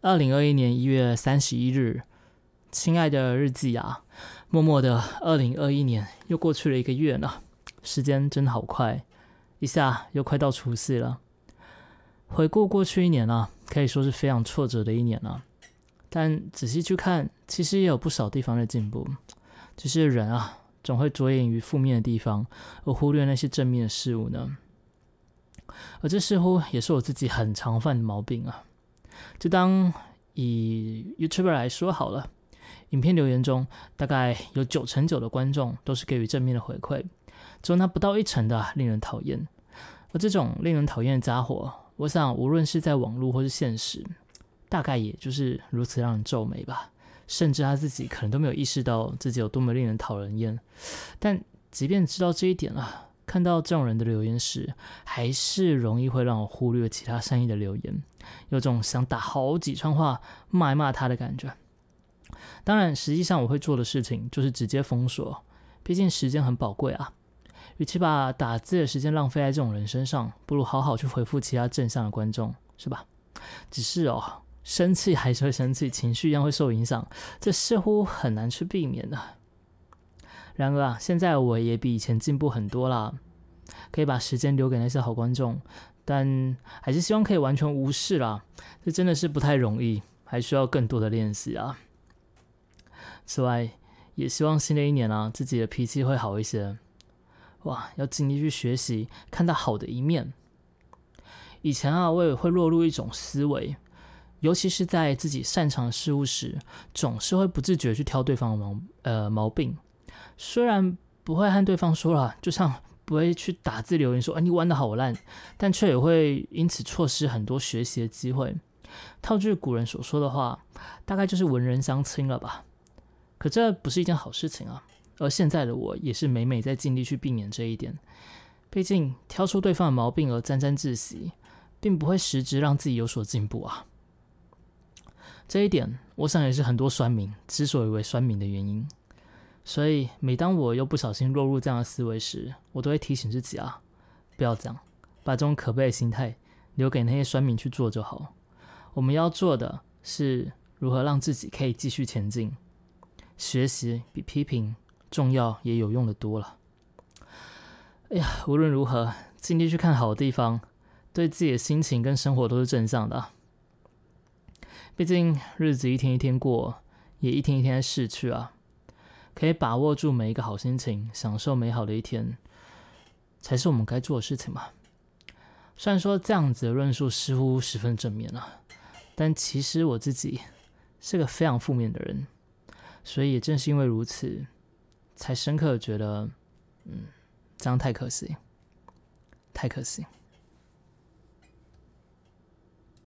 二零二一年一月三十一日，亲爱的日记啊，默默的，二零二一年又过去了一个月呢，时间真好快，一下又快到除夕了。回顾过去一年啊，可以说是非常挫折的一年了。但仔细去看，其实也有不少地方的进步。只是人啊，总会着眼于负面的地方，而忽略那些正面的事物呢。而这似乎也是我自己很常犯的毛病啊。就当以 YouTuber 来说好了，影片留言中大概有九成九的观众都是给予正面的回馈，只有那不到一成的令人讨厌。而这种令人讨厌的家伙，我想无论是在网络或是现实，大概也就是如此让人皱眉吧。甚至他自己可能都没有意识到自己有多么令人讨人厌。但即便知道这一点了。看到这种人的留言时，还是容易会让我忽略其他善意的留言，有种想打好几串话骂一骂他的感觉。当然，实际上我会做的事情就是直接封锁，毕竟时间很宝贵啊。与其把打字的时间浪费在这种人身上，不如好好去回复其他正向的观众，是吧？只是哦，生气还是会生气，情绪一样会受影响，这似乎很难去避免的。然而啊，现在我也比以前进步很多啦，可以把时间留给那些好观众，但还是希望可以完全无视啦，这真的是不太容易，还需要更多的练习啊。此外，也希望新的一年啊，自己的脾气会好一些，哇，要尽力去学习，看到好的一面。以前啊，我也会落入一种思维，尤其是在自己擅长事物时，总是会不自觉去挑对方的毛呃毛病。虽然不会和对方说了，就像不会去打字留言说“哎，你玩的好烂”，但却也会因此错失很多学习的机会。套句古人所说的话，大概就是文人相亲了吧？可这不是一件好事情啊。而现在的我也是每每在尽力去避免这一点。毕竟挑出对方的毛病而沾沾自喜，并不会实质让自己有所进步啊。这一点，我想也是很多酸民之所以为酸民的原因。所以，每当我又不小心落入这样的思维时，我都会提醒自己啊，不要这样，把这种可悲的心态留给那些酸民去做就好。我们要做的是如何让自己可以继续前进。学习比批评重要也有用的多了。哎呀，无论如何，尽力去看好的地方，对自己的心情跟生活都是正向的。毕竟日子一天一天过，也一天一天逝去啊。可以把握住每一个好心情，享受美好的一天，才是我们该做的事情嘛。虽然说这样子的论述似乎十分正面啊，但其实我自己是个非常负面的人，所以也正是因为如此，才深刻觉得，嗯，这样太可惜，太可惜。